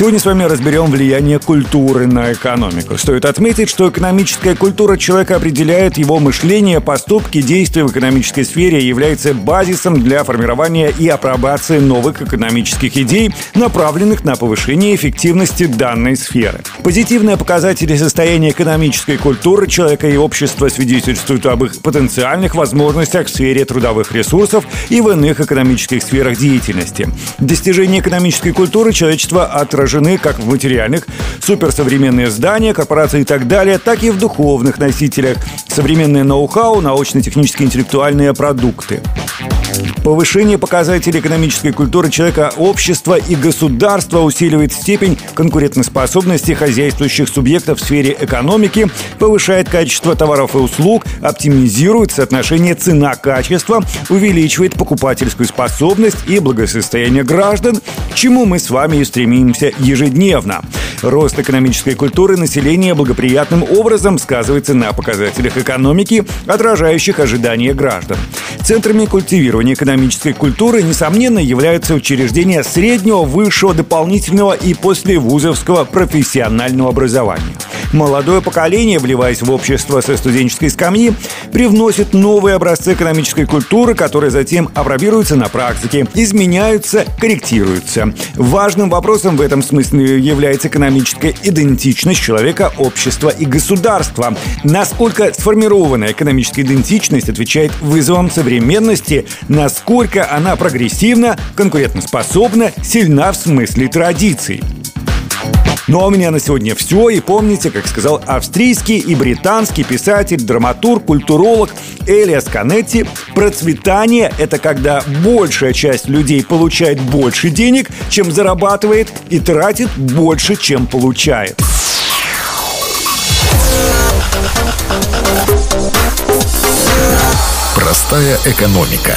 Сегодня с вами разберем влияние культуры на экономику. Стоит отметить, что экономическая культура человека определяет его мышление, поступки, действия в экономической сфере и является базисом для формирования и апробации новых экономических идей, направленных на повышение эффективности данной сферы. Позитивные показатели состояния экономической культуры человека и общества свидетельствуют об их потенциальных возможностях в сфере трудовых ресурсов и в иных экономических сферах деятельности. Достижение экономической культуры человечества отражает отражены как в материальных, суперсовременные здания, корпорации и так далее, так и в духовных носителях, современное ноу-хау, научно-технические интеллектуальные продукты. Повышение показателей экономической культуры человека, общества и государства усиливает степень конкурентоспособности хозяйствующих субъектов в сфере экономики, повышает качество товаров и услуг, оптимизирует соотношение цена-качество, увеличивает покупательскую способность и благосостояние граждан, к чему мы с вами и стремимся ежедневно. Рост экономической культуры населения благоприятным образом сказывается на показателях экономики, отражающих ожидания граждан. Центрами культивирования экономической культуры, несомненно, являются учреждения среднего, высшего, дополнительного и послевузовского профессионального образования. Молодое поколение, вливаясь в общество со студенческой скамьи, привносит новые образцы экономической культуры, которые затем апробируются на практике, изменяются, корректируются. Важным вопросом в этом смысле является экономическая идентичность человека, общества и государства. Насколько сформированная экономическая идентичность отвечает вызовам современности, насколько она прогрессивна, конкурентоспособна, сильна в смысле традиций. Ну а у меня на сегодня все. И помните, как сказал австрийский и британский писатель, драматург, культуролог Элиас Канетти, процветание – это когда большая часть людей получает больше денег, чем зарабатывает, и тратит больше, чем получает. Простая экономика.